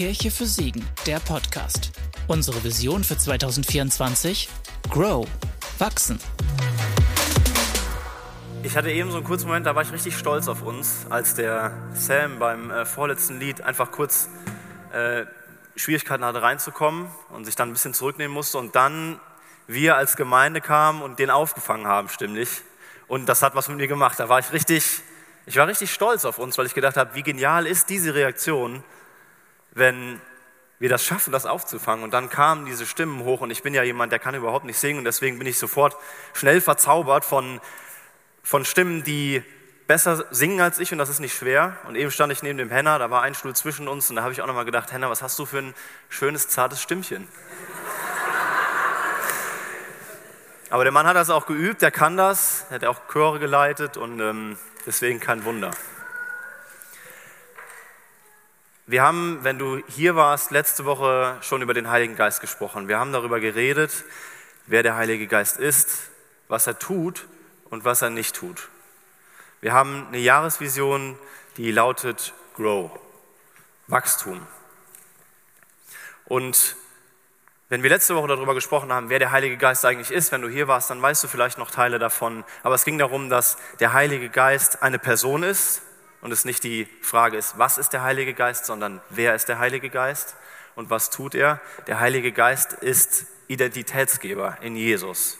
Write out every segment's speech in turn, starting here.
Kirche für Siegen, der Podcast. Unsere Vision für 2024? Grow. Wachsen. Ich hatte eben so einen kurzen Moment, da war ich richtig stolz auf uns, als der Sam beim äh, vorletzten Lied einfach kurz äh, Schwierigkeiten hatte reinzukommen und sich dann ein bisschen zurücknehmen musste und dann wir als Gemeinde kamen und den aufgefangen haben, stimmlich. Und das hat was mit mir gemacht. Da war ich richtig, ich war richtig stolz auf uns, weil ich gedacht habe, wie genial ist diese Reaktion, wenn wir das schaffen, das aufzufangen. Und dann kamen diese Stimmen hoch und ich bin ja jemand, der kann überhaupt nicht singen und deswegen bin ich sofort schnell verzaubert von, von Stimmen, die besser singen als ich und das ist nicht schwer. Und eben stand ich neben dem Henner, da war ein Stuhl zwischen uns und da habe ich auch nochmal gedacht, Henner, was hast du für ein schönes, zartes Stimmchen? Aber der Mann hat das auch geübt, der kann das, er hat auch Chöre geleitet und ähm, deswegen kein Wunder. Wir haben, wenn du hier warst, letzte Woche schon über den Heiligen Geist gesprochen. Wir haben darüber geredet, wer der Heilige Geist ist, was er tut und was er nicht tut. Wir haben eine Jahresvision, die lautet Grow, Wachstum. Und wenn wir letzte Woche darüber gesprochen haben, wer der Heilige Geist eigentlich ist, wenn du hier warst, dann weißt du vielleicht noch Teile davon. Aber es ging darum, dass der Heilige Geist eine Person ist und es nicht die Frage ist, was ist der Heilige Geist, sondern wer ist der Heilige Geist und was tut er. Der Heilige Geist ist Identitätsgeber in Jesus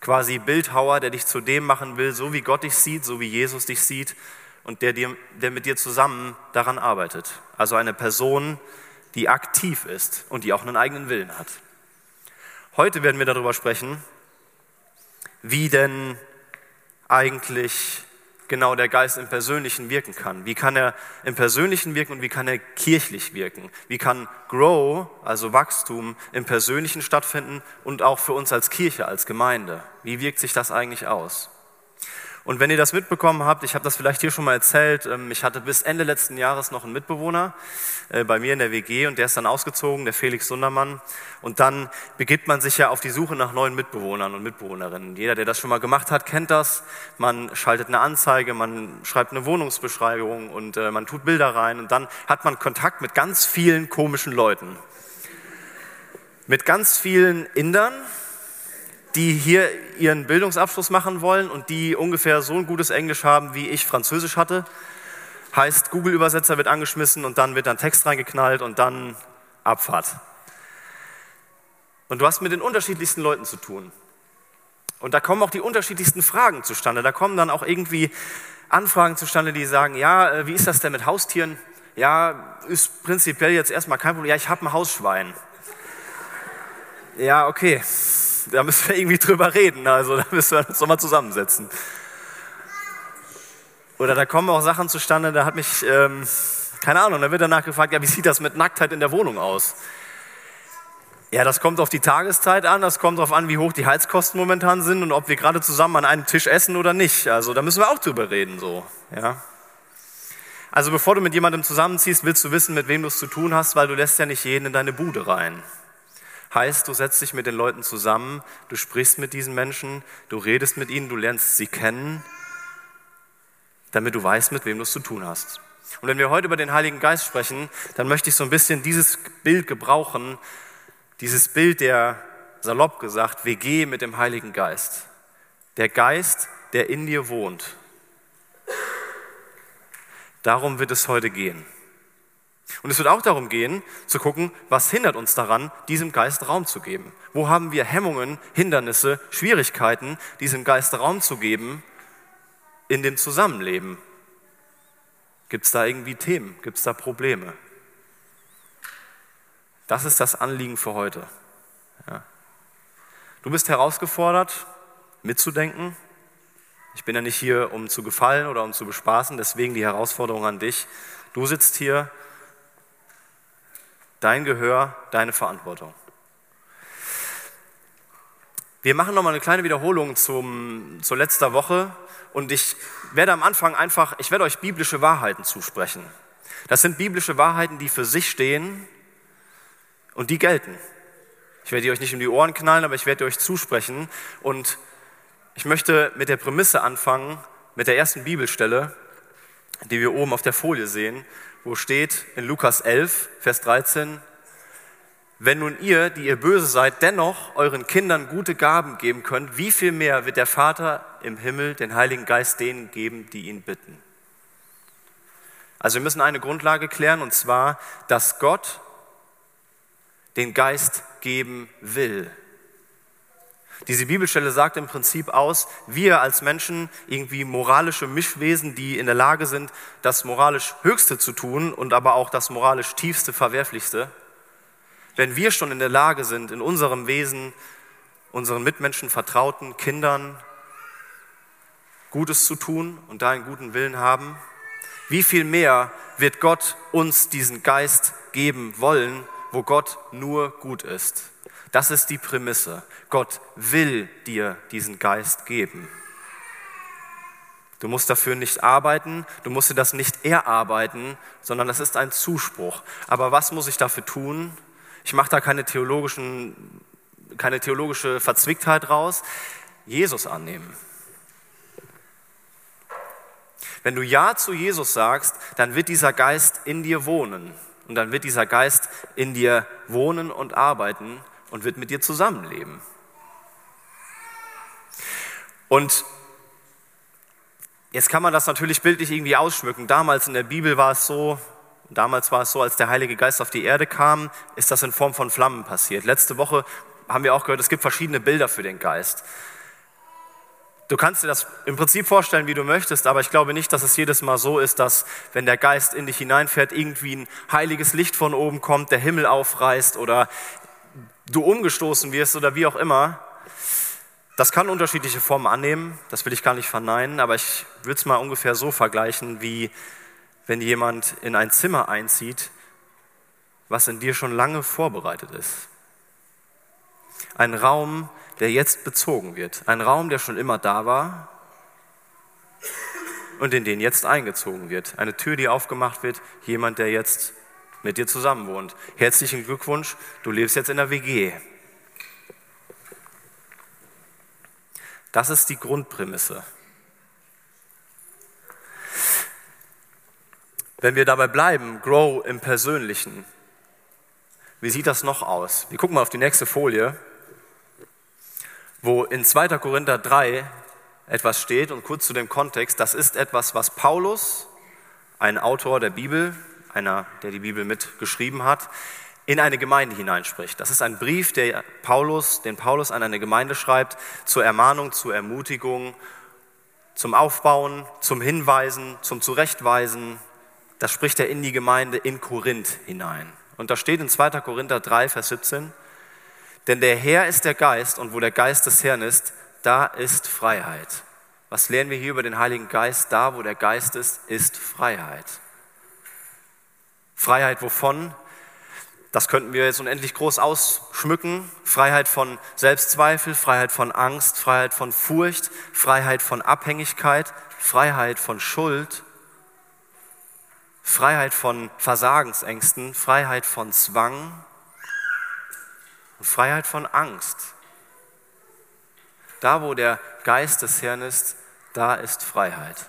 quasi Bildhauer, der dich zu dem machen will, so wie Gott dich sieht, so wie Jesus dich sieht und der, dir, der mit dir zusammen daran arbeitet. Also eine Person, die aktiv ist und die auch einen eigenen Willen hat. Heute werden wir darüber sprechen, wie denn eigentlich genau der Geist im Persönlichen wirken kann. Wie kann er im Persönlichen wirken und wie kann er kirchlich wirken? Wie kann Grow, also Wachstum, im Persönlichen stattfinden und auch für uns als Kirche, als Gemeinde? Wie wirkt sich das eigentlich aus? Und wenn ihr das mitbekommen habt, ich habe das vielleicht hier schon mal erzählt, ähm, ich hatte bis Ende letzten Jahres noch einen Mitbewohner äh, bei mir in der WG und der ist dann ausgezogen, der Felix Sundermann. Und dann begibt man sich ja auf die Suche nach neuen Mitbewohnern und Mitbewohnerinnen. Jeder, der das schon mal gemacht hat, kennt das. Man schaltet eine Anzeige, man schreibt eine Wohnungsbeschreibung und äh, man tut Bilder rein und dann hat man Kontakt mit ganz vielen komischen Leuten. Mit ganz vielen Indern, die hier ihren Bildungsabschluss machen wollen und die ungefähr so ein gutes Englisch haben, wie ich Französisch hatte. Heißt, Google-Übersetzer wird angeschmissen und dann wird ein Text reingeknallt und dann Abfahrt. Und du hast mit den unterschiedlichsten Leuten zu tun. Und da kommen auch die unterschiedlichsten Fragen zustande. Da kommen dann auch irgendwie Anfragen zustande, die sagen, ja, äh, wie ist das denn mit Haustieren? Ja, ist prinzipiell jetzt erstmal kein Problem. Ja, ich habe ein Hausschwein. Ja, okay da müssen wir irgendwie drüber reden. Also da müssen wir uns nochmal zusammensetzen. Oder da kommen auch Sachen zustande, da hat mich, ähm, keine Ahnung, da wird danach gefragt, ja, wie sieht das mit Nacktheit in der Wohnung aus? Ja, das kommt auf die Tageszeit an, das kommt darauf an, wie hoch die Heizkosten momentan sind und ob wir gerade zusammen an einem Tisch essen oder nicht. Also da müssen wir auch drüber reden, so, ja. Also bevor du mit jemandem zusammenziehst, willst du wissen, mit wem du es zu tun hast, weil du lässt ja nicht jeden in deine Bude rein. Heißt, du setzt dich mit den Leuten zusammen, du sprichst mit diesen Menschen, du redest mit ihnen, du lernst sie kennen, damit du weißt, mit wem du es zu tun hast. Und wenn wir heute über den Heiligen Geist sprechen, dann möchte ich so ein bisschen dieses Bild gebrauchen, dieses Bild der, salopp gesagt, WG mit dem Heiligen Geist. Der Geist, der in dir wohnt. Darum wird es heute gehen. Und es wird auch darum gehen, zu gucken, was hindert uns daran, diesem Geist Raum zu geben. Wo haben wir Hemmungen, Hindernisse, Schwierigkeiten, diesem Geist Raum zu geben in dem Zusammenleben? Gibt es da irgendwie Themen? Gibt es da Probleme? Das ist das Anliegen für heute. Ja. Du bist herausgefordert, mitzudenken. Ich bin ja nicht hier, um zu gefallen oder um zu bespaßen, deswegen die Herausforderung an dich. Du sitzt hier Dein Gehör, deine Verantwortung. Wir machen nochmal eine kleine Wiederholung zum, zur letzter Woche und ich werde am Anfang einfach, ich werde euch biblische Wahrheiten zusprechen. Das sind biblische Wahrheiten, die für sich stehen und die gelten. Ich werde die euch nicht um die Ohren knallen, aber ich werde euch zusprechen und ich möchte mit der Prämisse anfangen, mit der ersten Bibelstelle, die wir oben auf der Folie sehen. Wo steht in Lukas 11, Vers 13, wenn nun ihr, die ihr böse seid, dennoch euren Kindern gute Gaben geben könnt, wie viel mehr wird der Vater im Himmel den Heiligen Geist denen geben, die ihn bitten? Also wir müssen eine Grundlage klären, und zwar, dass Gott den Geist geben will. Diese Bibelstelle sagt im Prinzip aus, wir als Menschen, irgendwie moralische Mischwesen, die in der Lage sind, das moralisch Höchste zu tun und aber auch das moralisch Tiefste, Verwerflichste, wenn wir schon in der Lage sind, in unserem Wesen unseren Mitmenschen, Vertrauten, Kindern Gutes zu tun und da einen guten Willen haben, wie viel mehr wird Gott uns diesen Geist geben wollen, wo Gott nur gut ist. Das ist die Prämisse. Gott will dir diesen Geist geben. Du musst dafür nicht arbeiten, du musst dir das nicht erarbeiten, sondern das ist ein Zuspruch. Aber was muss ich dafür tun? Ich mache da keine, theologischen, keine theologische Verzwicktheit raus. Jesus annehmen. Wenn du Ja zu Jesus sagst, dann wird dieser Geist in dir wohnen. Und dann wird dieser Geist in dir wohnen und arbeiten und wird mit dir zusammenleben. Und jetzt kann man das natürlich bildlich irgendwie ausschmücken. Damals in der Bibel war es so, Damals war es so, als der Heilige Geist auf die Erde kam, ist das in Form von Flammen passiert. Letzte Woche haben wir auch gehört, es gibt verschiedene Bilder für den Geist. Du kannst dir das im Prinzip vorstellen, wie du möchtest, aber ich glaube nicht, dass es jedes Mal so ist, dass wenn der Geist in dich hineinfährt, irgendwie ein heiliges Licht von oben kommt, der Himmel aufreißt oder du umgestoßen wirst oder wie auch immer. Das kann unterschiedliche Formen annehmen, das will ich gar nicht verneinen, aber ich würde es mal ungefähr so vergleichen, wie wenn jemand in ein Zimmer einzieht, was in dir schon lange vorbereitet ist. Ein Raum, der jetzt bezogen wird. Ein Raum, der schon immer da war und in den jetzt eingezogen wird. Eine Tür, die aufgemacht wird, jemand, der jetzt mit dir zusammen wohnt. Herzlichen Glückwunsch, du lebst jetzt in der WG. Das ist die Grundprämisse. Wenn wir dabei bleiben, grow im Persönlichen, wie sieht das noch aus? Wir gucken mal auf die nächste Folie, wo in 2. Korinther 3 etwas steht und kurz zu dem Kontext. Das ist etwas, was Paulus, ein Autor der Bibel, einer, der die Bibel mitgeschrieben hat, in eine Gemeinde hineinspricht. Das ist ein Brief, der Paulus, den Paulus an eine Gemeinde schreibt, zur Ermahnung, zur Ermutigung, zum Aufbauen, zum Hinweisen, zum Zurechtweisen, das spricht er in die Gemeinde in Korinth hinein. Und da steht in 2. Korinther 3, Vers 17, denn der Herr ist der Geist und wo der Geist des Herrn ist, da ist Freiheit. Was lernen wir hier über den Heiligen Geist? Da, wo der Geist ist, ist Freiheit. Freiheit wovon? Das könnten wir jetzt unendlich groß ausschmücken. Freiheit von Selbstzweifel, Freiheit von Angst, Freiheit von Furcht, Freiheit von Abhängigkeit, Freiheit von Schuld, Freiheit von Versagensängsten, Freiheit von Zwang und Freiheit von Angst. Da, wo der Geist des Herrn ist, da ist Freiheit.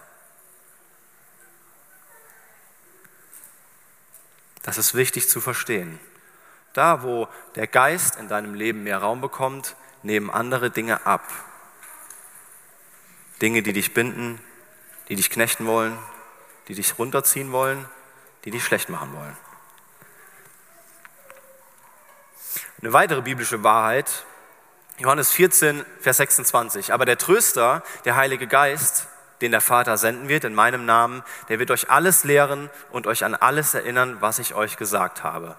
Das ist wichtig zu verstehen. Da, wo der Geist in deinem Leben mehr Raum bekommt, nehmen andere Dinge ab. Dinge, die dich binden, die dich knechten wollen, die dich runterziehen wollen, die dich schlecht machen wollen. Eine weitere biblische Wahrheit, Johannes 14, Vers 26. Aber der Tröster, der Heilige Geist, den der Vater senden wird in meinem Namen, der wird euch alles lehren und euch an alles erinnern, was ich euch gesagt habe.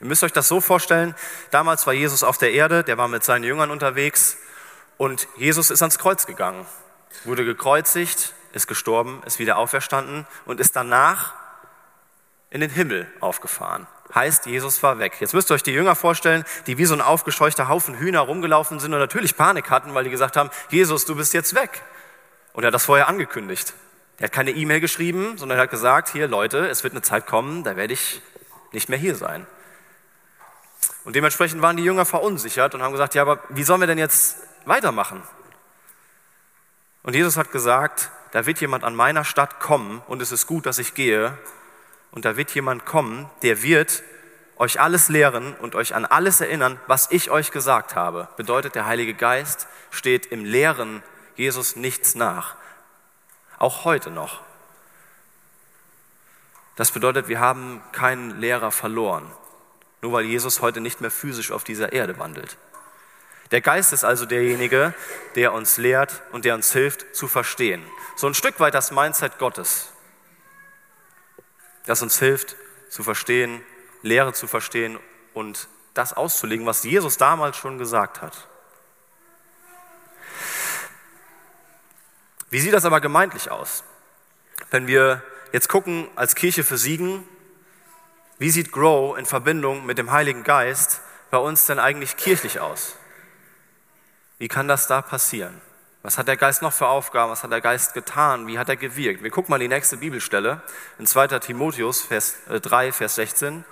Ihr müsst euch das so vorstellen, damals war Jesus auf der Erde, der war mit seinen Jüngern unterwegs und Jesus ist ans Kreuz gegangen, wurde gekreuzigt, ist gestorben, ist wieder auferstanden und ist danach in den Himmel aufgefahren. Heißt, Jesus war weg. Jetzt müsst ihr euch die Jünger vorstellen, die wie so ein aufgescheuchter Haufen Hühner rumgelaufen sind und natürlich Panik hatten, weil die gesagt haben, Jesus, du bist jetzt weg. Und er hat das vorher angekündigt. Er hat keine E-Mail geschrieben, sondern er hat gesagt, hier Leute, es wird eine Zeit kommen, da werde ich nicht mehr hier sein. Und dementsprechend waren die Jünger verunsichert und haben gesagt, ja, aber wie sollen wir denn jetzt weitermachen? Und Jesus hat gesagt, da wird jemand an meiner Stadt kommen und es ist gut, dass ich gehe, und da wird jemand kommen, der wird euch alles lehren und euch an alles erinnern, was ich euch gesagt habe. Bedeutet, der Heilige Geist steht im Lehren Jesus nichts nach. Auch heute noch. Das bedeutet, wir haben keinen Lehrer verloren, nur weil Jesus heute nicht mehr physisch auf dieser Erde wandelt. Der Geist ist also derjenige, der uns lehrt und der uns hilft zu verstehen. So ein Stück weit das Mindset Gottes, das uns hilft zu verstehen, Lehre zu verstehen und das auszulegen, was Jesus damals schon gesagt hat. Wie sieht das aber gemeintlich aus? Wenn wir jetzt gucken als Kirche für Siegen, wie sieht Grow in Verbindung mit dem Heiligen Geist bei uns denn eigentlich kirchlich aus? Wie kann das da passieren? Was hat der Geist noch für Aufgaben? Was hat der Geist getan? Wie hat er gewirkt? Wir gucken mal die nächste Bibelstelle in 2. Timotheus Vers 3, äh, Vers 16.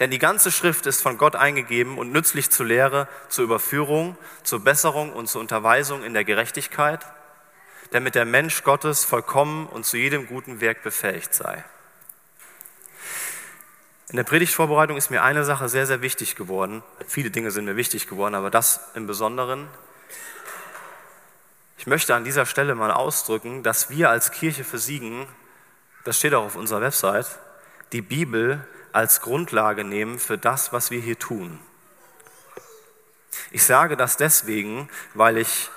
Denn die ganze Schrift ist von Gott eingegeben und nützlich zur Lehre, zur Überführung, zur Besserung und zur Unterweisung in der Gerechtigkeit, damit der Mensch Gottes vollkommen und zu jedem guten Werk befähigt sei. In der Predigtvorbereitung ist mir eine Sache sehr, sehr wichtig geworden. Viele Dinge sind mir wichtig geworden, aber das im Besonderen. Ich möchte an dieser Stelle mal ausdrücken, dass wir als Kirche für Siegen, das steht auch auf unserer Website, die Bibel als Grundlage nehmen für das, was wir hier tun. Ich sage das deswegen, weil ich,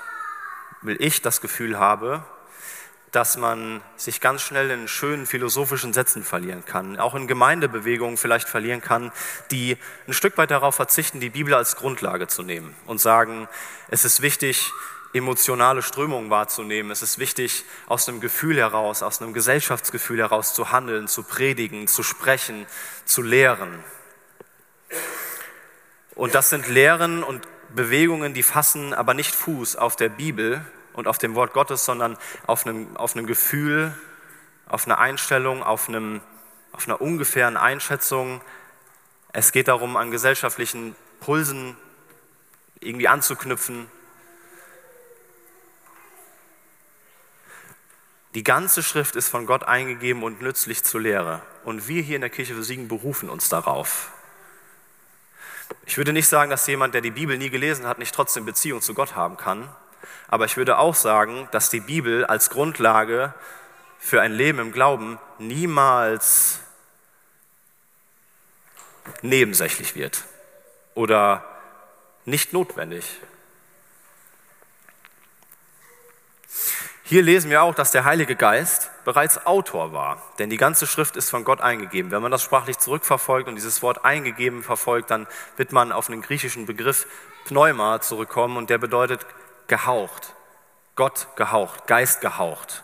weil ich das Gefühl habe, dass man sich ganz schnell in schönen philosophischen Sätzen verlieren kann, auch in Gemeindebewegungen vielleicht verlieren kann, die ein Stück weit darauf verzichten, die Bibel als Grundlage zu nehmen und sagen, es ist wichtig, emotionale Strömungen wahrzunehmen. Es ist wichtig, aus einem Gefühl heraus, aus einem Gesellschaftsgefühl heraus zu handeln, zu predigen, zu sprechen, zu lehren. Und das sind Lehren und Bewegungen, die fassen aber nicht Fuß auf der Bibel und auf dem Wort Gottes, sondern auf einem, auf einem Gefühl, auf einer Einstellung, auf, einem, auf einer ungefähren Einschätzung. Es geht darum, an gesellschaftlichen Pulsen irgendwie anzuknüpfen, Die ganze Schrift ist von Gott eingegeben und nützlich zur Lehre. Und wir hier in der Kirche für Siegen berufen uns darauf. Ich würde nicht sagen, dass jemand, der die Bibel nie gelesen hat, nicht trotzdem Beziehung zu Gott haben kann. Aber ich würde auch sagen, dass die Bibel als Grundlage für ein Leben im Glauben niemals nebensächlich wird oder nicht notwendig. Hier lesen wir auch, dass der Heilige Geist bereits Autor war, denn die ganze Schrift ist von Gott eingegeben. Wenn man das sprachlich zurückverfolgt und dieses Wort eingegeben verfolgt, dann wird man auf einen griechischen Begriff Pneuma zurückkommen und der bedeutet gehaucht, Gott gehaucht, Geist gehaucht.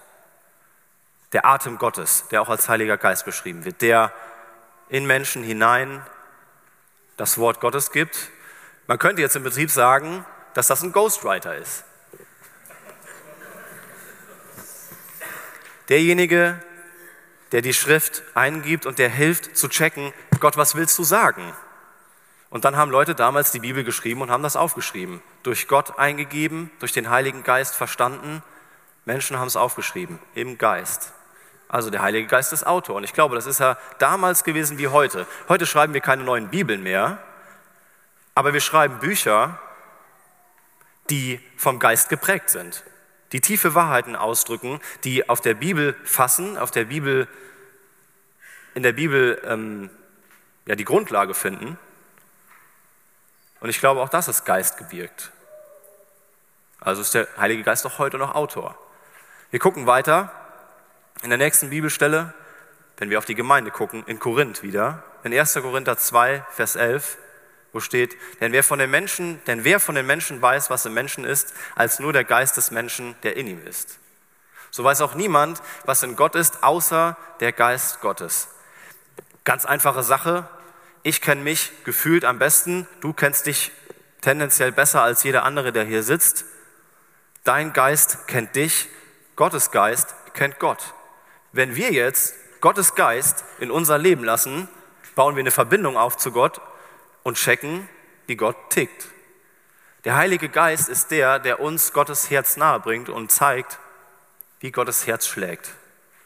Der Atem Gottes, der auch als Heiliger Geist beschrieben wird, der in Menschen hinein das Wort Gottes gibt. Man könnte jetzt im Betrieb sagen, dass das ein Ghostwriter ist. Derjenige, der die Schrift eingibt und der hilft zu checken, Gott, was willst du sagen? Und dann haben Leute damals die Bibel geschrieben und haben das aufgeschrieben. Durch Gott eingegeben, durch den Heiligen Geist verstanden. Menschen haben es aufgeschrieben, im Geist. Also der Heilige Geist ist Autor. Und ich glaube, das ist ja damals gewesen wie heute. Heute schreiben wir keine neuen Bibeln mehr, aber wir schreiben Bücher, die vom Geist geprägt sind die tiefe Wahrheiten ausdrücken, die auf der Bibel fassen, auf der Bibel, in der Bibel ähm, ja, die Grundlage finden. Und ich glaube, auch das ist Geist gewirkt. Also ist der Heilige Geist auch heute noch Autor. Wir gucken weiter in der nächsten Bibelstelle, wenn wir auf die Gemeinde gucken, in Korinth wieder, in 1. Korinther 2, Vers 11 wo steht, denn wer von den Menschen, denn wer von den Menschen weiß, was im Menschen ist, als nur der Geist des Menschen, der in ihm ist. So weiß auch niemand, was in Gott ist, außer der Geist Gottes. Ganz einfache Sache. Ich kenne mich gefühlt am besten. Du kennst dich tendenziell besser als jeder andere, der hier sitzt. Dein Geist kennt dich. Gottes Geist kennt Gott. Wenn wir jetzt Gottes Geist in unser Leben lassen, bauen wir eine Verbindung auf zu Gott und checken, wie Gott tickt. Der Heilige Geist ist der, der uns Gottes Herz nahe bringt und zeigt, wie Gottes Herz schlägt.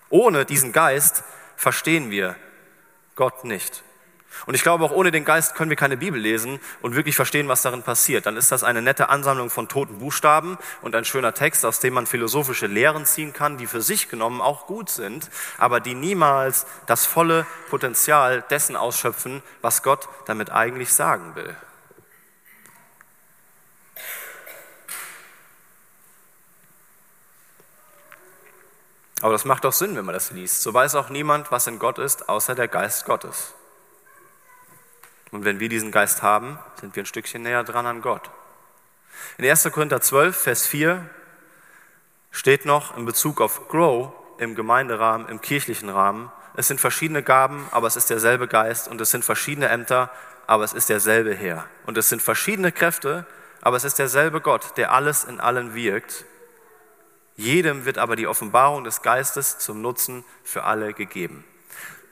Ohne diesen Geist verstehen wir Gott nicht. Und ich glaube, auch ohne den Geist können wir keine Bibel lesen und wirklich verstehen, was darin passiert. Dann ist das eine nette Ansammlung von toten Buchstaben und ein schöner Text, aus dem man philosophische Lehren ziehen kann, die für sich genommen auch gut sind, aber die niemals das volle Potenzial dessen ausschöpfen, was Gott damit eigentlich sagen will. Aber das macht doch Sinn, wenn man das liest. So weiß auch niemand, was in Gott ist, außer der Geist Gottes. Und wenn wir diesen Geist haben, sind wir ein Stückchen näher dran an Gott. In 1. Korinther 12, Vers 4 steht noch in Bezug auf Grow im Gemeinderahmen, im kirchlichen Rahmen, es sind verschiedene Gaben, aber es ist derselbe Geist und es sind verschiedene Ämter, aber es ist derselbe Herr. Und es sind verschiedene Kräfte, aber es ist derselbe Gott, der alles in allen wirkt. Jedem wird aber die Offenbarung des Geistes zum Nutzen für alle gegeben.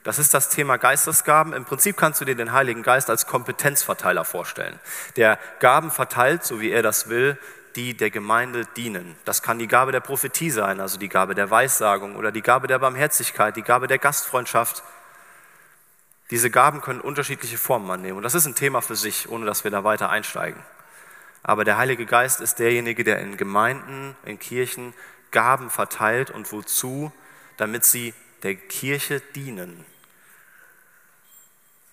Das ist das Thema Geistesgaben. Im Prinzip kannst du dir den Heiligen Geist als Kompetenzverteiler vorstellen, der Gaben verteilt, so wie er das will, die der Gemeinde dienen. Das kann die Gabe der Prophetie sein, also die Gabe der Weissagung oder die Gabe der Barmherzigkeit, die Gabe der Gastfreundschaft. Diese Gaben können unterschiedliche Formen annehmen. Und das ist ein Thema für sich, ohne dass wir da weiter einsteigen. Aber der Heilige Geist ist derjenige, der in Gemeinden, in Kirchen Gaben verteilt und wozu? Damit sie der Kirche dienen.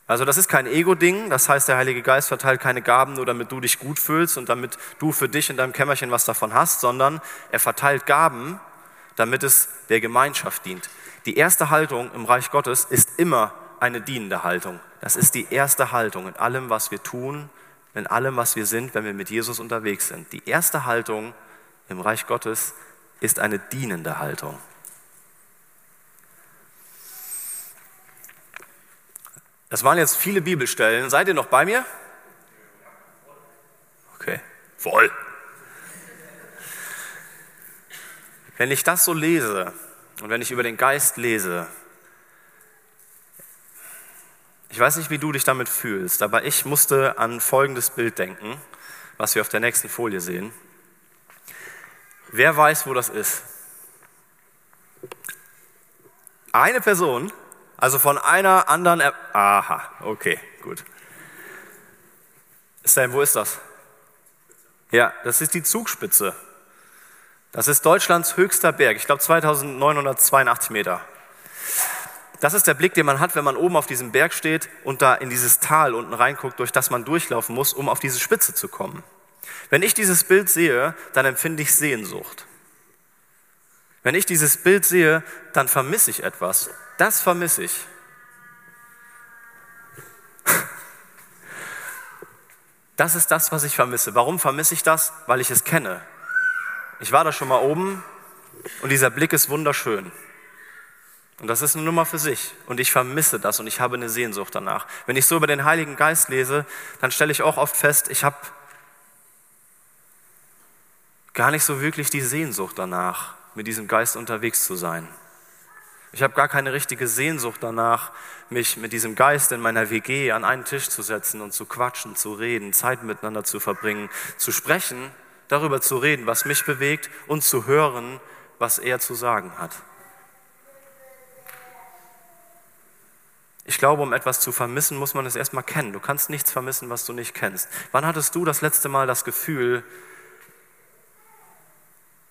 Also das ist kein Ego-Ding, das heißt, der Heilige Geist verteilt keine Gaben nur, damit du dich gut fühlst und damit du für dich in deinem Kämmerchen was davon hast, sondern er verteilt Gaben, damit es der Gemeinschaft dient. Die erste Haltung im Reich Gottes ist immer eine dienende Haltung. Das ist die erste Haltung in allem, was wir tun, in allem, was wir sind, wenn wir mit Jesus unterwegs sind. Die erste Haltung im Reich Gottes ist eine dienende Haltung. Das waren jetzt viele Bibelstellen. Seid ihr noch bei mir? Okay, voll. Wenn ich das so lese und wenn ich über den Geist lese, ich weiß nicht, wie du dich damit fühlst, aber ich musste an folgendes Bild denken, was wir auf der nächsten Folie sehen. Wer weiß, wo das ist? Eine Person also von einer anderen. Er Aha, okay, gut. Sam, wo ist das? Ja, das ist die Zugspitze. Das ist Deutschlands höchster Berg. Ich glaube 2982 Meter. Das ist der Blick, den man hat, wenn man oben auf diesem Berg steht und da in dieses Tal unten reinguckt, durch das man durchlaufen muss, um auf diese Spitze zu kommen. Wenn ich dieses Bild sehe, dann empfinde ich Sehnsucht. Wenn ich dieses Bild sehe, dann vermisse ich etwas. Das vermisse ich. Das ist das, was ich vermisse. Warum vermisse ich das? Weil ich es kenne. Ich war da schon mal oben und dieser Blick ist wunderschön. Und das ist eine Nummer für sich. Und ich vermisse das und ich habe eine Sehnsucht danach. Wenn ich so über den Heiligen Geist lese, dann stelle ich auch oft fest, ich habe gar nicht so wirklich die Sehnsucht danach, mit diesem Geist unterwegs zu sein. Ich habe gar keine richtige Sehnsucht danach, mich mit diesem Geist in meiner WG an einen Tisch zu setzen und zu quatschen, zu reden, Zeit miteinander zu verbringen, zu sprechen, darüber zu reden, was mich bewegt und zu hören, was er zu sagen hat. Ich glaube, um etwas zu vermissen, muss man es erstmal kennen. Du kannst nichts vermissen, was du nicht kennst. Wann hattest du das letzte Mal das Gefühl,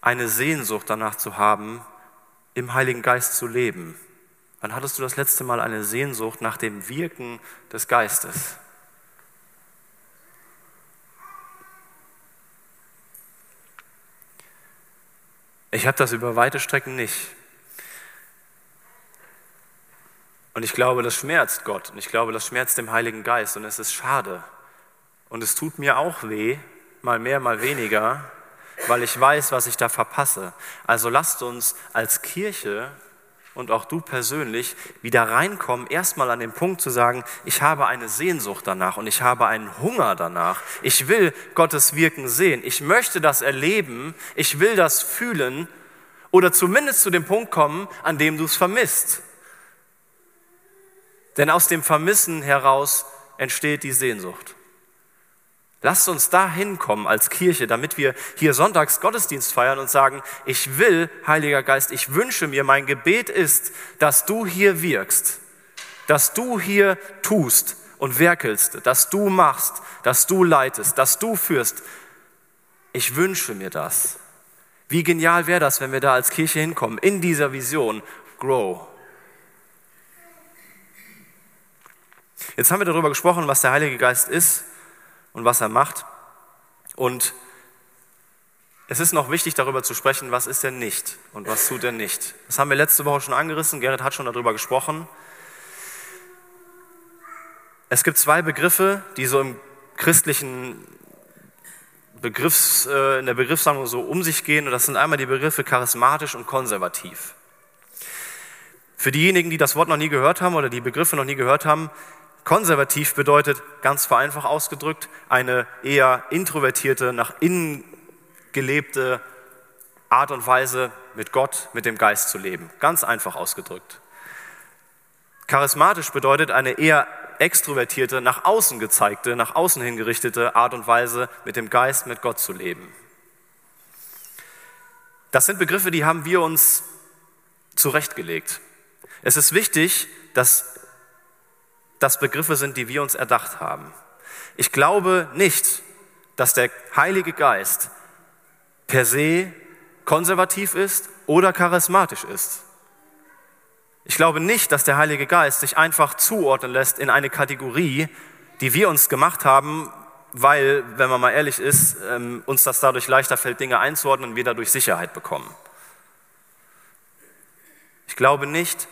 eine Sehnsucht danach zu haben, im Heiligen Geist zu leben? Wann hattest du das letzte Mal eine Sehnsucht nach dem Wirken des Geistes? Ich habe das über weite Strecken nicht. Und ich glaube, das schmerzt Gott und ich glaube, das schmerzt dem Heiligen Geist und es ist schade. Und es tut mir auch weh, mal mehr, mal weniger, weil ich weiß, was ich da verpasse. Also lasst uns als Kirche und auch du persönlich wieder reinkommen, erstmal an den Punkt zu sagen, ich habe eine Sehnsucht danach und ich habe einen Hunger danach. Ich will Gottes Wirken sehen. Ich möchte das erleben. Ich will das fühlen oder zumindest zu dem Punkt kommen, an dem du es vermisst. Denn aus dem Vermissen heraus entsteht die Sehnsucht. Lasst uns da hinkommen als Kirche, damit wir hier sonntags Gottesdienst feiern und sagen, ich will, Heiliger Geist, ich wünsche mir, mein Gebet ist, dass du hier wirkst. dass du hier tust und werkelst, dass du machst, dass du leitest, dass du führst. Ich wünsche mir das. Wie genial wäre das, wenn wir da als Kirche hinkommen, in dieser Vision, grow. Jetzt haben wir darüber gesprochen, was der Heilige Geist ist und was er macht. Und es ist noch wichtig, darüber zu sprechen, was ist er nicht und was tut er nicht. Das haben wir letzte Woche schon angerissen. Gerrit hat schon darüber gesprochen. Es gibt zwei Begriffe, die so im christlichen Begriffs, äh, in der Begriffssammlung so um sich gehen. Und das sind einmal die Begriffe charismatisch und konservativ. Für diejenigen, die das Wort noch nie gehört haben oder die Begriffe noch nie gehört haben, konservativ bedeutet, ganz vereinfacht ausgedrückt, eine eher introvertierte, nach innen gelebte Art und Weise, mit Gott, mit dem Geist zu leben. Ganz einfach ausgedrückt. Charismatisch bedeutet eine eher extrovertierte, nach außen gezeigte, nach außen hingerichtete Art und Weise, mit dem Geist, mit Gott zu leben. Das sind Begriffe, die haben wir uns zurechtgelegt. Es ist wichtig, dass das Begriffe sind, die wir uns erdacht haben. Ich glaube nicht, dass der Heilige Geist per se konservativ ist oder charismatisch ist. Ich glaube nicht, dass der Heilige Geist sich einfach zuordnen lässt in eine Kategorie, die wir uns gemacht haben, weil, wenn man mal ehrlich ist, ähm, uns das dadurch leichter fällt, Dinge einzuordnen und wir dadurch Sicherheit bekommen. Ich glaube nicht,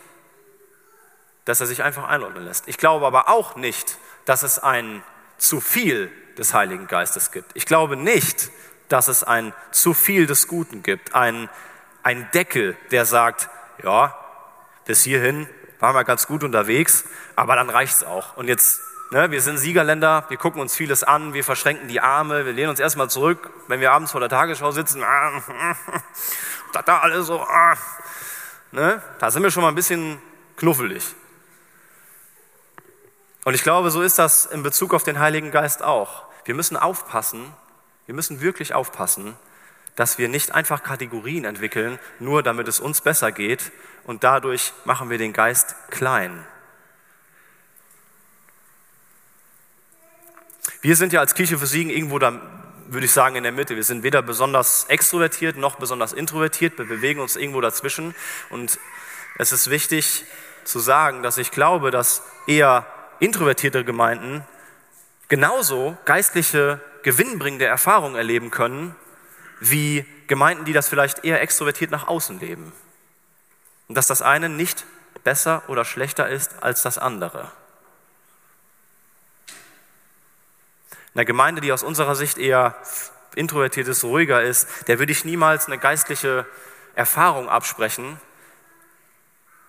dass er sich einfach einordnen lässt. Ich glaube aber auch nicht, dass es ein zu viel des Heiligen Geistes gibt. Ich glaube nicht, dass es ein zu viel des Guten gibt, ein, ein Deckel, der sagt, ja, bis hierhin waren wir ganz gut unterwegs, aber dann reicht's auch. Und jetzt, ne, wir sind Siegerländer, wir gucken uns vieles an, wir verschränken die Arme, wir lehnen uns erstmal zurück, wenn wir abends vor der Tagesschau sitzen, ah, da, da alles so, ah, ne, da sind wir schon mal ein bisschen knuffelig. Und ich glaube, so ist das in Bezug auf den Heiligen Geist auch. Wir müssen aufpassen, wir müssen wirklich aufpassen, dass wir nicht einfach Kategorien entwickeln, nur damit es uns besser geht und dadurch machen wir den Geist klein. Wir sind ja als Kirche für Siegen irgendwo da, würde ich sagen, in der Mitte. Wir sind weder besonders extrovertiert noch besonders introvertiert. Wir bewegen uns irgendwo dazwischen. Und es ist wichtig zu sagen, dass ich glaube, dass eher introvertierte Gemeinden genauso geistliche, gewinnbringende Erfahrungen erleben können wie Gemeinden, die das vielleicht eher extrovertiert nach außen leben. Und dass das eine nicht besser oder schlechter ist als das andere. Eine Gemeinde, die aus unserer Sicht eher introvertiert ist, ruhiger ist, der würde ich niemals eine geistliche Erfahrung absprechen.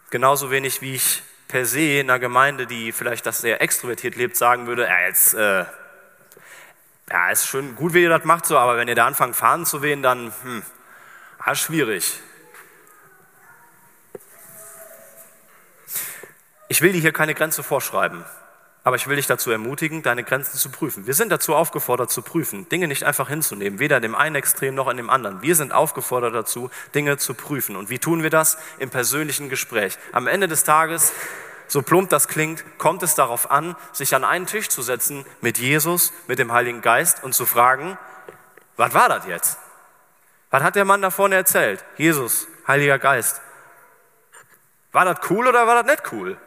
Genauso wenig wie ich per se in einer Gemeinde, die vielleicht das sehr extrovertiert lebt, sagen würde, ja, jetzt, äh, ja, ist schön gut, wie ihr das macht, so, aber wenn ihr da anfangt, Fahnen zu wehen, dann, hm, ja, schwierig. Ich will dir hier keine Grenze vorschreiben, aber ich will dich dazu ermutigen, deine Grenzen zu prüfen. Wir sind dazu aufgefordert zu prüfen, Dinge nicht einfach hinzunehmen, weder in dem einen Extrem noch in dem anderen. Wir sind aufgefordert dazu, Dinge zu prüfen. Und wie tun wir das? Im persönlichen Gespräch. Am Ende des Tages so plump das klingt, kommt es darauf an, sich an einen Tisch zu setzen mit Jesus, mit dem Heiligen Geist und zu fragen, was war das jetzt? Was hat der Mann da vorne erzählt? Jesus, Heiliger Geist. War das cool oder war das nicht cool?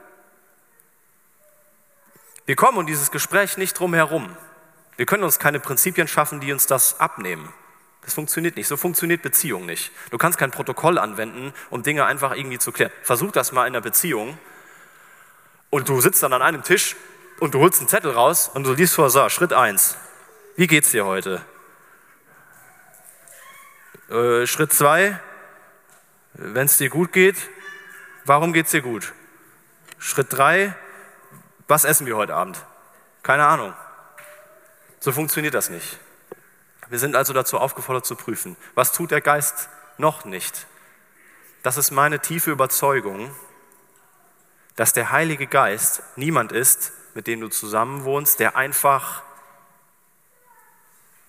Wir kommen um dieses Gespräch nicht drum herum. Wir können uns keine Prinzipien schaffen, die uns das abnehmen. Das funktioniert nicht. So funktioniert Beziehung nicht. Du kannst kein Protokoll anwenden, um Dinge einfach irgendwie zu klären. Versuch das mal in einer Beziehung und du sitzt dann an einem Tisch und du holst einen Zettel raus und du liest vor, so, Schritt eins. Wie geht's dir heute? Äh, Schritt zwei. Wenn es dir gut geht, warum geht's dir gut? Schritt drei. Was essen wir heute Abend? Keine Ahnung. So funktioniert das nicht. Wir sind also dazu aufgefordert zu prüfen, was tut der Geist noch nicht. Das ist meine tiefe Überzeugung, dass der Heilige Geist niemand ist, mit dem du zusammenwohnst, der einfach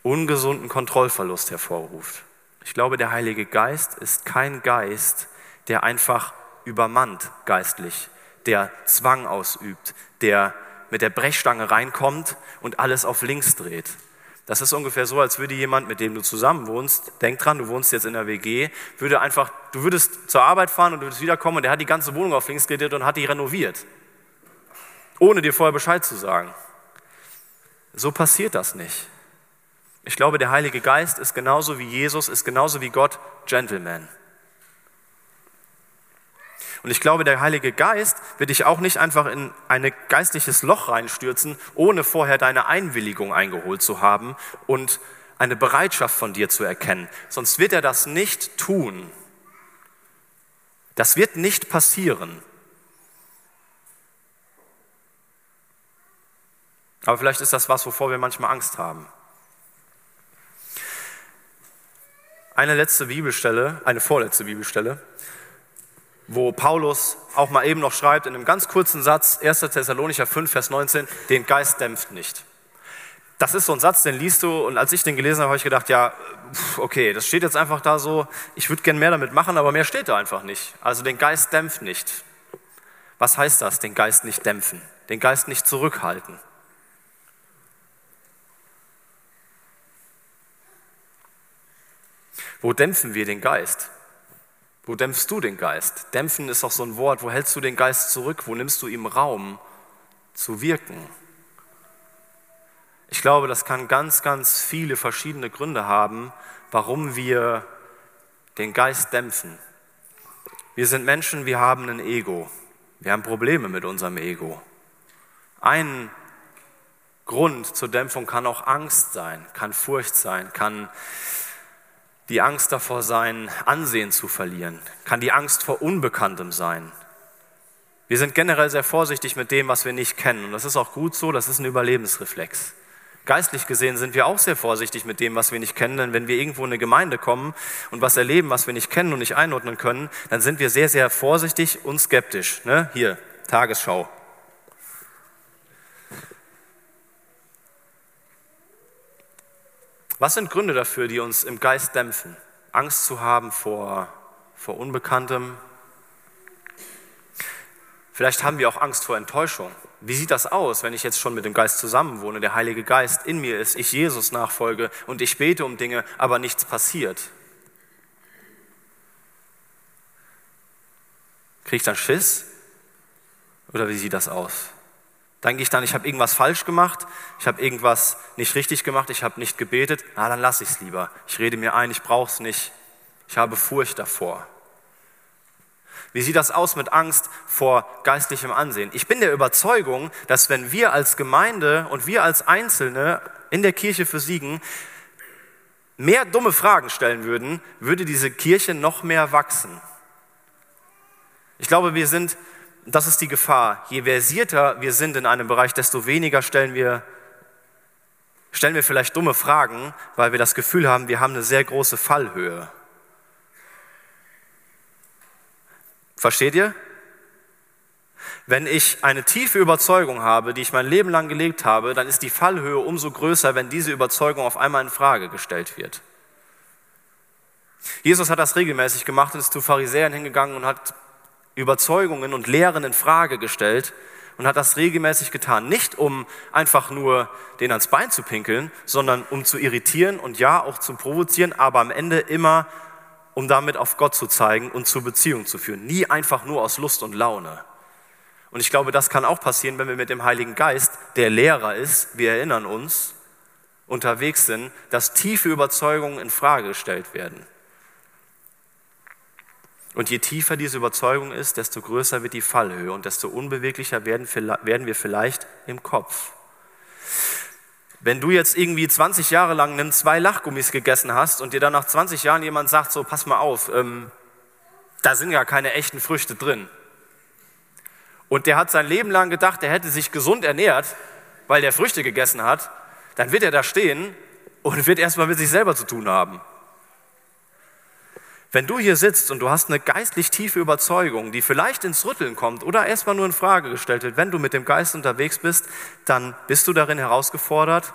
ungesunden Kontrollverlust hervorruft. Ich glaube, der Heilige Geist ist kein Geist, der einfach übermannt geistlich, der Zwang ausübt, der mit der Brechstange reinkommt und alles auf links dreht. Das ist ungefähr so, als würde jemand, mit dem du zusammen wohnst, denk dran, du wohnst jetzt in der WG, würde einfach, du würdest zur Arbeit fahren und du würdest wiederkommen und der hat die ganze Wohnung auf links gedreht und hat die renoviert. Ohne dir vorher Bescheid zu sagen. So passiert das nicht. Ich glaube, der Heilige Geist ist genauso wie Jesus, ist genauso wie Gott Gentleman. Und ich glaube, der Heilige Geist wird dich auch nicht einfach in ein geistliches Loch reinstürzen, ohne vorher deine Einwilligung eingeholt zu haben und eine Bereitschaft von dir zu erkennen. Sonst wird er das nicht tun. Das wird nicht passieren. Aber vielleicht ist das was, wovor wir manchmal Angst haben. Eine letzte Bibelstelle, eine vorletzte Bibelstelle wo Paulus auch mal eben noch schreibt in einem ganz kurzen Satz, 1. Thessalonicher 5, Vers 19, den Geist dämpft nicht. Das ist so ein Satz, den liest du und als ich den gelesen habe, habe ich gedacht, ja, okay, das steht jetzt einfach da so, ich würde gern mehr damit machen, aber mehr steht da einfach nicht. Also den Geist dämpft nicht. Was heißt das, den Geist nicht dämpfen? Den Geist nicht zurückhalten? Wo dämpfen wir den Geist? Wo dämpfst du den Geist? Dämpfen ist doch so ein Wort. Wo hältst du den Geist zurück? Wo nimmst du ihm Raum zu wirken? Ich glaube, das kann ganz, ganz viele verschiedene Gründe haben, warum wir den Geist dämpfen. Wir sind Menschen, wir haben ein Ego. Wir haben Probleme mit unserem Ego. Ein Grund zur Dämpfung kann auch Angst sein, kann Furcht sein, kann die Angst davor sein, Ansehen zu verlieren, kann die Angst vor Unbekanntem sein. Wir sind generell sehr vorsichtig mit dem, was wir nicht kennen. Und das ist auch gut so, das ist ein Überlebensreflex. Geistlich gesehen sind wir auch sehr vorsichtig mit dem, was wir nicht kennen, denn wenn wir irgendwo in eine Gemeinde kommen und was erleben, was wir nicht kennen und nicht einordnen können, dann sind wir sehr, sehr vorsichtig und skeptisch. Ne? Hier, Tagesschau. Was sind Gründe dafür, die uns im Geist dämpfen? Angst zu haben vor, vor Unbekanntem. Vielleicht haben wir auch Angst vor Enttäuschung. Wie sieht das aus, wenn ich jetzt schon mit dem Geist zusammenwohne, der Heilige Geist in mir ist, ich Jesus nachfolge und ich bete um Dinge, aber nichts passiert? Kriege ich dann Schiss? Oder wie sieht das aus? Denke ich dann, ich habe irgendwas falsch gemacht, ich habe irgendwas nicht richtig gemacht, ich habe nicht gebetet, na dann lasse ich es lieber. Ich rede mir ein, ich brauche es nicht. Ich habe Furcht davor. Wie sieht das aus mit Angst vor geistlichem Ansehen? Ich bin der Überzeugung, dass wenn wir als Gemeinde und wir als Einzelne in der Kirche für Siegen mehr dumme Fragen stellen würden, würde diese Kirche noch mehr wachsen. Ich glaube, wir sind das ist die Gefahr. Je versierter wir sind in einem Bereich, desto weniger stellen wir, stellen wir vielleicht dumme Fragen, weil wir das Gefühl haben, wir haben eine sehr große Fallhöhe. Versteht ihr? Wenn ich eine tiefe Überzeugung habe, die ich mein Leben lang gelebt habe, dann ist die Fallhöhe umso größer, wenn diese Überzeugung auf einmal in Frage gestellt wird. Jesus hat das regelmäßig gemacht und ist zu Pharisäern hingegangen und hat Überzeugungen und Lehren in Frage gestellt und hat das regelmäßig getan. Nicht um einfach nur den ans Bein zu pinkeln, sondern um zu irritieren und ja auch zu provozieren, aber am Ende immer, um damit auf Gott zu zeigen und zur Beziehung zu führen. Nie einfach nur aus Lust und Laune. Und ich glaube, das kann auch passieren, wenn wir mit dem Heiligen Geist, der Lehrer ist, wir erinnern uns, unterwegs sind, dass tiefe Überzeugungen in Frage gestellt werden. Und je tiefer diese Überzeugung ist, desto größer wird die Fallhöhe und desto unbeweglicher werden, werden wir vielleicht im Kopf. Wenn du jetzt irgendwie 20 Jahre lang nimm zwei Lachgummis gegessen hast und dir dann nach 20 Jahren jemand sagt, so pass mal auf, ähm, da sind ja keine echten Früchte drin. Und der hat sein Leben lang gedacht, er hätte sich gesund ernährt, weil der Früchte gegessen hat, dann wird er da stehen und wird erstmal mit sich selber zu tun haben. Wenn du hier sitzt und du hast eine geistlich tiefe Überzeugung, die vielleicht ins Rütteln kommt oder erstmal nur in Frage gestellt wird, wenn du mit dem Geist unterwegs bist, dann bist du darin herausgefordert,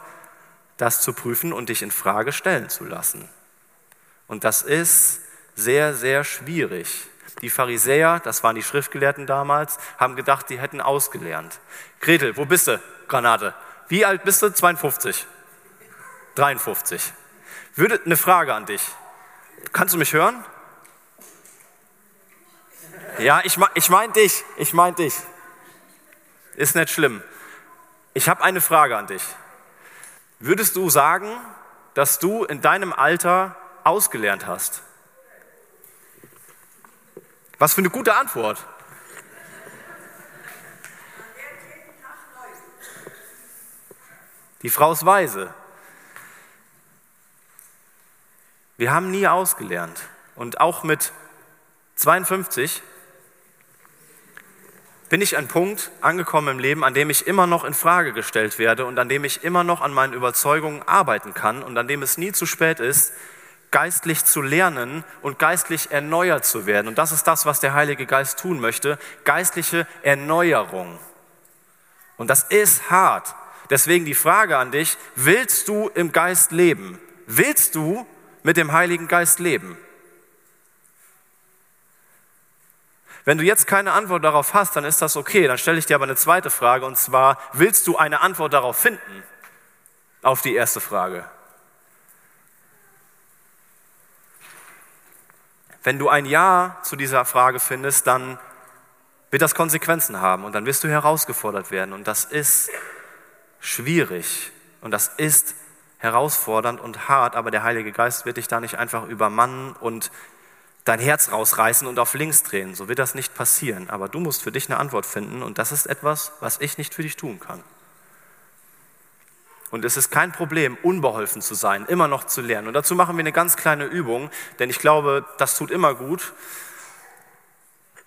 das zu prüfen und dich in Frage stellen zu lassen. Und das ist sehr, sehr schwierig. Die Pharisäer, das waren die Schriftgelehrten damals, haben gedacht, die hätten ausgelernt. Gretel, wo bist du, Granate? Wie alt bist du? 52. 53. Würde, eine Frage an dich. Kannst du mich hören? Ja, ich, ich meine dich. Ich meine dich. Ist nicht schlimm. Ich habe eine Frage an dich. Würdest du sagen, dass du in deinem Alter ausgelernt hast? Was für eine gute Antwort. Die Frau ist weise. Wir haben nie ausgelernt. Und auch mit 52 bin ich an Punkt angekommen im Leben, an dem ich immer noch in Frage gestellt werde und an dem ich immer noch an meinen Überzeugungen arbeiten kann und an dem es nie zu spät ist, geistlich zu lernen und geistlich erneuert zu werden. Und das ist das, was der Heilige Geist tun möchte, geistliche Erneuerung. Und das ist hart. Deswegen die Frage an dich, willst du im Geist leben? Willst du mit dem Heiligen Geist leben? Wenn du jetzt keine Antwort darauf hast, dann ist das okay. Dann stelle ich dir aber eine zweite Frage und zwar, willst du eine Antwort darauf finden? Auf die erste Frage. Wenn du ein Ja zu dieser Frage findest, dann wird das Konsequenzen haben und dann wirst du herausgefordert werden. Und das ist schwierig und das ist herausfordernd und hart, aber der Heilige Geist wird dich da nicht einfach übermannen und dein Herz rausreißen und auf links drehen. So wird das nicht passieren. Aber du musst für dich eine Antwort finden und das ist etwas, was ich nicht für dich tun kann. Und es ist kein Problem, unbeholfen zu sein, immer noch zu lernen. Und dazu machen wir eine ganz kleine Übung, denn ich glaube, das tut immer gut,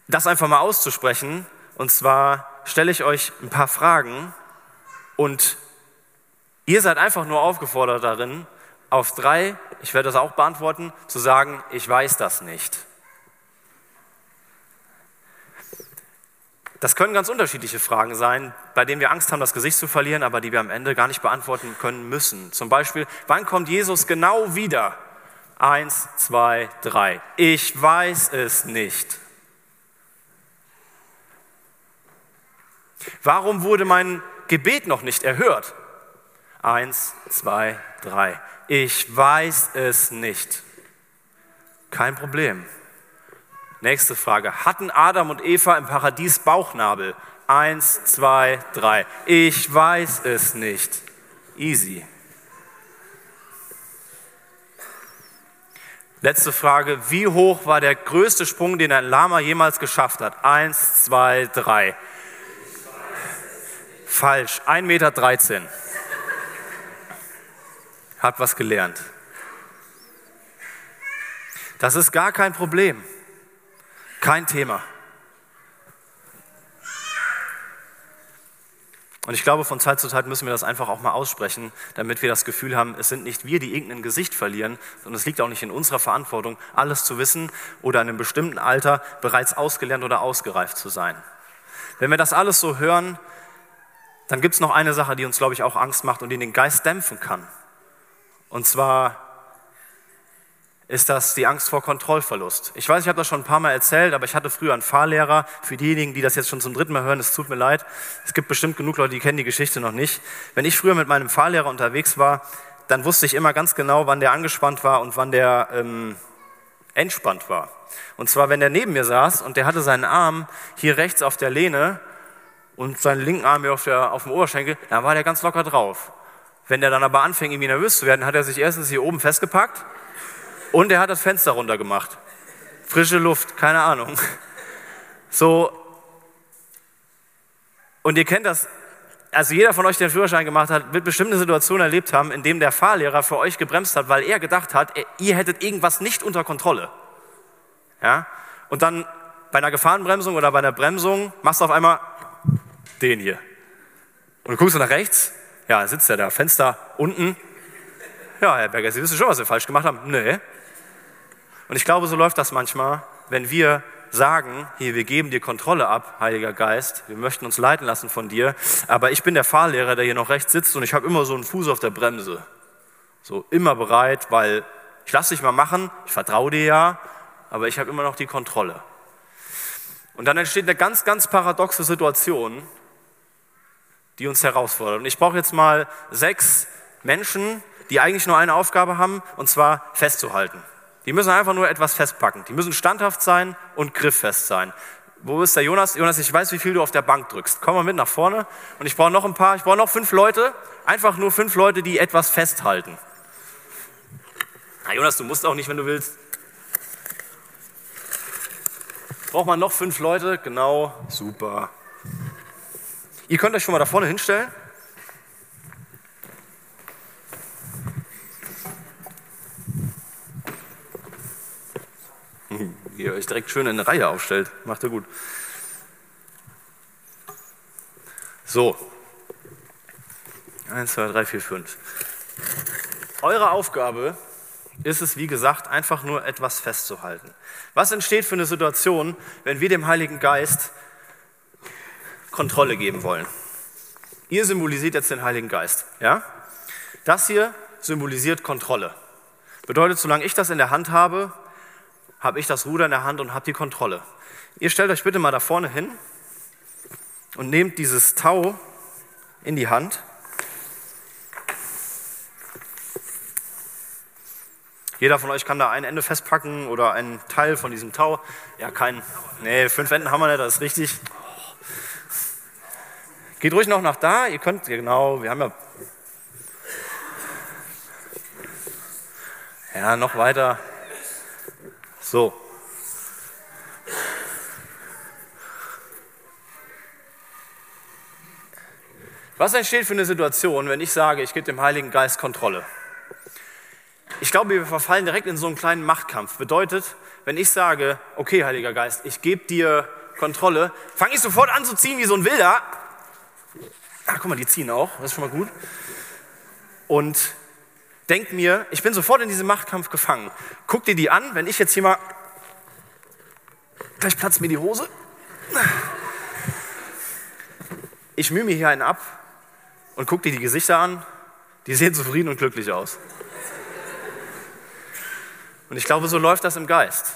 das einfach mal auszusprechen. Und zwar stelle ich euch ein paar Fragen und ihr seid einfach nur aufgefordert darin, auf drei, ich werde das auch beantworten, zu sagen, ich weiß das nicht. Das können ganz unterschiedliche Fragen sein, bei denen wir Angst haben, das Gesicht zu verlieren, aber die wir am Ende gar nicht beantworten können müssen. Zum Beispiel, wann kommt Jesus genau wieder? Eins, zwei, drei. Ich weiß es nicht. Warum wurde mein Gebet noch nicht erhört? Eins, zwei, drei. Ich weiß es nicht. Kein Problem. Nächste Frage. Hatten Adam und Eva im Paradies Bauchnabel? Eins, zwei, drei. Ich weiß es nicht. Easy. Letzte Frage. Wie hoch war der größte Sprung, den ein Lama jemals geschafft hat? Eins, zwei, drei. Falsch. 1,13 Meter. Hat was gelernt. Das ist gar kein Problem. Kein Thema. Und ich glaube, von Zeit zu Zeit müssen wir das einfach auch mal aussprechen, damit wir das Gefühl haben, es sind nicht wir, die irgendein Gesicht verlieren, sondern es liegt auch nicht in unserer Verantwortung, alles zu wissen oder in einem bestimmten Alter bereits ausgelernt oder ausgereift zu sein. Wenn wir das alles so hören, dann gibt es noch eine Sache, die uns, glaube ich, auch Angst macht und die den Geist dämpfen kann. Und zwar ist das die Angst vor Kontrollverlust. Ich weiß, ich habe das schon ein paar Mal erzählt, aber ich hatte früher einen Fahrlehrer. Für diejenigen, die das jetzt schon zum dritten Mal hören, es tut mir leid. Es gibt bestimmt genug Leute, die kennen die Geschichte noch nicht. Wenn ich früher mit meinem Fahrlehrer unterwegs war, dann wusste ich immer ganz genau, wann der angespannt war und wann der ähm, entspannt war. Und zwar, wenn der neben mir saß und der hatte seinen Arm hier rechts auf der Lehne und seinen linken Arm hier auf, der, auf dem Oberschenkel, dann war der ganz locker drauf. Wenn der dann aber anfing, irgendwie nervös zu werden, hat er sich erstens hier oben festgepackt und er hat das Fenster runtergemacht. Frische Luft, keine Ahnung. So. Und ihr kennt das, also jeder von euch, der den Führerschein gemacht hat, wird bestimmte Situationen erlebt haben, in dem der Fahrlehrer für euch gebremst hat, weil er gedacht hat, ihr hättet irgendwas nicht unter Kontrolle. Ja? Und dann bei einer Gefahrenbremsung oder bei einer Bremsung machst du auf einmal den hier. Und du guckst nach rechts ja, sitzt er da, Fenster unten. Ja, Herr Berger, Sie wissen schon, was Sie falsch gemacht haben. Nee. Und ich glaube, so läuft das manchmal, wenn wir sagen, hier, wir geben dir Kontrolle ab, Heiliger Geist, wir möchten uns leiten lassen von dir, aber ich bin der Fahrlehrer, der hier noch rechts sitzt und ich habe immer so einen Fuß auf der Bremse. So immer bereit, weil ich lasse dich mal machen, ich vertraue dir ja, aber ich habe immer noch die Kontrolle. Und dann entsteht eine ganz, ganz paradoxe Situation, die uns herausfordert. Und ich brauche jetzt mal sechs Menschen, die eigentlich nur eine Aufgabe haben, und zwar festzuhalten. Die müssen einfach nur etwas festpacken. Die müssen standhaft sein und grifffest sein. Wo ist der Jonas? Jonas, ich weiß, wie viel du auf der Bank drückst. Komm mal mit nach vorne. Und ich brauche noch ein paar, ich brauche noch fünf Leute. Einfach nur fünf Leute, die etwas festhalten. Na, Jonas, du musst auch nicht, wenn du willst. Braucht man noch fünf Leute? Genau, super. Ihr könnt euch schon mal da vorne hinstellen. Wie ihr euch direkt schön in eine Reihe aufstellt. Macht ihr gut. So. Eins, zwei, drei, vier, fünf. Eure Aufgabe ist es, wie gesagt, einfach nur etwas festzuhalten. Was entsteht für eine Situation, wenn wir dem Heiligen Geist Kontrolle geben wollen? Ihr symbolisiert jetzt den Heiligen Geist. Ja? Das hier symbolisiert Kontrolle. Bedeutet, solange ich das in der Hand habe, habe ich das Ruder in der Hand und habe die Kontrolle. Ihr stellt euch bitte mal da vorne hin und nehmt dieses Tau in die Hand Jeder von euch kann da ein Ende festpacken oder einen Teil von diesem Tau. Ja, kein. Nee, fünf Enden haben wir nicht, das ist richtig. Geht ruhig noch nach da, ihr könnt, genau, wir haben ja. Ja, noch weiter. So. Was entsteht für eine Situation, wenn ich sage, ich gebe dem Heiligen Geist Kontrolle? Ich glaube, wir verfallen direkt in so einen kleinen Machtkampf. Bedeutet, wenn ich sage, okay, Heiliger Geist, ich gebe dir Kontrolle, fange ich sofort an zu ziehen wie so ein Wilder. Ah, guck mal, die ziehen auch, das ist schon mal gut. Und denk mir, ich bin sofort in diesem Machtkampf gefangen. Guck dir die an, wenn ich jetzt hier mal, gleich platzt mir die Hose. Ich mühe mir hier einen ab und guck dir die Gesichter an. Die sehen zufrieden und glücklich aus. Und ich glaube, so läuft das im Geist.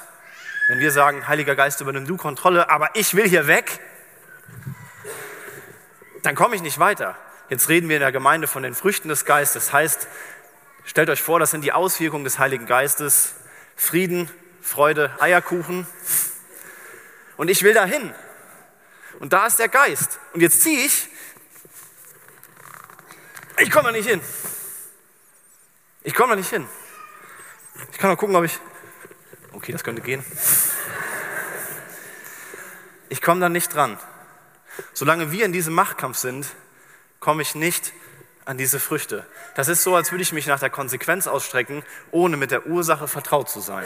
Wenn wir sagen, Heiliger Geist, übernimm du Kontrolle, aber ich will hier weg, dann komme ich nicht weiter. Jetzt reden wir in der Gemeinde von den Früchten des Geistes. Das heißt, stellt euch vor, das sind die Auswirkungen des Heiligen Geistes. Frieden, Freude, Eierkuchen. Und ich will dahin. Und da ist der Geist. Und jetzt ziehe ich. Ich komme da nicht hin. Ich komme da nicht hin. Ich kann mal gucken, ob ich. Okay, das könnte gehen. Ich komme da nicht dran. Solange wir in diesem Machtkampf sind, komme ich nicht an diese Früchte. Das ist so, als würde ich mich nach der Konsequenz ausstrecken, ohne mit der Ursache vertraut zu sein.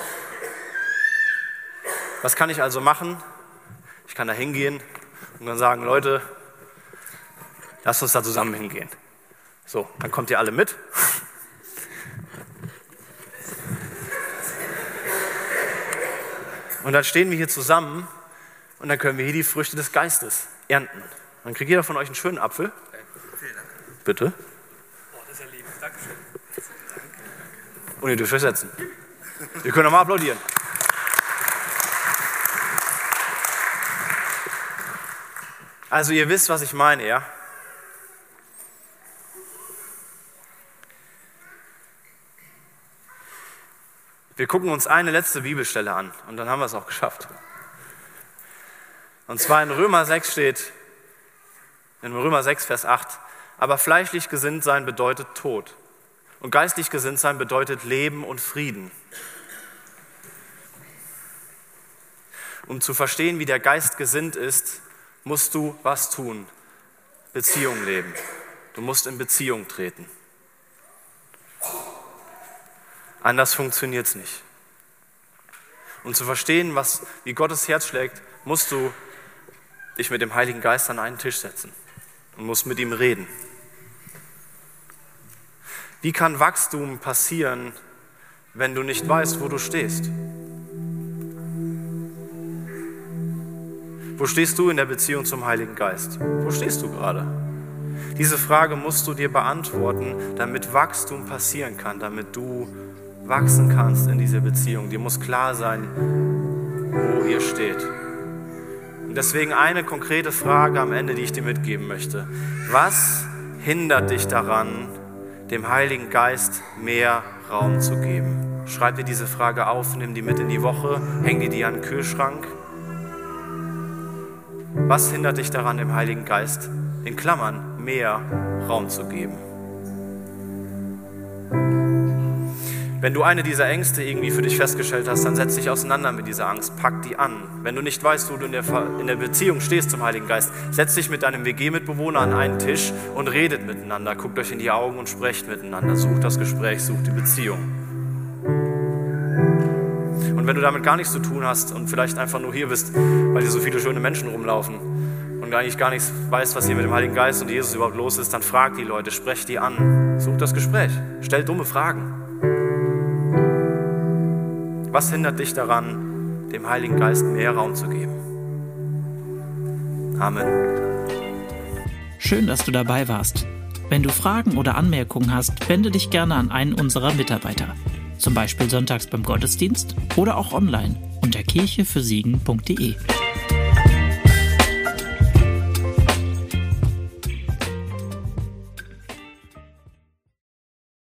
Was kann ich also machen? Ich kann da hingehen und dann sagen, Leute, lasst uns da zusammen hingehen. So, dann kommt ihr alle mit. Und dann stehen wir hier zusammen und dann können wir hier die Früchte des Geistes ernten. Dann kriegt jeder von euch einen schönen Apfel. Vielen Dank. Bitte. Oh, das ist ja lieb. Dankeschön. Und ihr dürft euch setzen. Wir können nochmal applaudieren. Also ihr wisst, was ich meine, ja? Wir gucken uns eine letzte Bibelstelle an und dann haben wir es auch geschafft. Und zwar in Römer 6 steht, in Römer 6, Vers 8, aber fleischlich gesinnt sein bedeutet Tod und geistlich gesinnt sein bedeutet Leben und Frieden. Um zu verstehen, wie der Geist gesinnt ist, musst du was tun? Beziehung leben. Du musst in Beziehung treten. Anders funktioniert es nicht. Um zu verstehen, was, wie Gottes Herz schlägt, musst du dich mit dem Heiligen Geist an einen Tisch setzen und musst mit ihm reden. Wie kann Wachstum passieren, wenn du nicht weißt, wo du stehst? Wo stehst du in der Beziehung zum Heiligen Geist? Wo stehst du gerade? Diese Frage musst du dir beantworten, damit Wachstum passieren kann, damit du wachsen kannst in dieser Beziehung. Dir muss klar sein, wo ihr steht. Und deswegen eine konkrete Frage am Ende, die ich dir mitgeben möchte. Was hindert dich daran, dem Heiligen Geist mehr Raum zu geben? Schreib dir diese Frage auf, nimm die mit in die Woche, häng die dir an den Kühlschrank. Was hindert dich daran, dem Heiligen Geist in Klammern mehr Raum zu geben? Wenn du eine dieser Ängste irgendwie für dich festgestellt hast, dann setz dich auseinander mit dieser Angst, pack die an. Wenn du nicht weißt, wo du in der, in der Beziehung stehst zum Heiligen Geist, setz dich mit deinem WG-Mitbewohner an einen Tisch und redet miteinander, guckt euch in die Augen und sprecht miteinander, sucht das Gespräch, sucht die Beziehung. Und wenn du damit gar nichts zu tun hast und vielleicht einfach nur hier bist, weil hier so viele schöne Menschen rumlaufen und eigentlich gar nichts weißt, was hier mit dem Heiligen Geist und Jesus überhaupt los ist, dann frag die Leute, sprech die an, such das Gespräch, stell dumme Fragen. Was hindert dich daran, dem Heiligen Geist mehr Raum zu geben? Amen. Schön, dass du dabei warst. Wenn du Fragen oder Anmerkungen hast, wende dich gerne an einen unserer Mitarbeiter. Zum Beispiel sonntags beim Gottesdienst oder auch online unter kirchefürsiegen.de.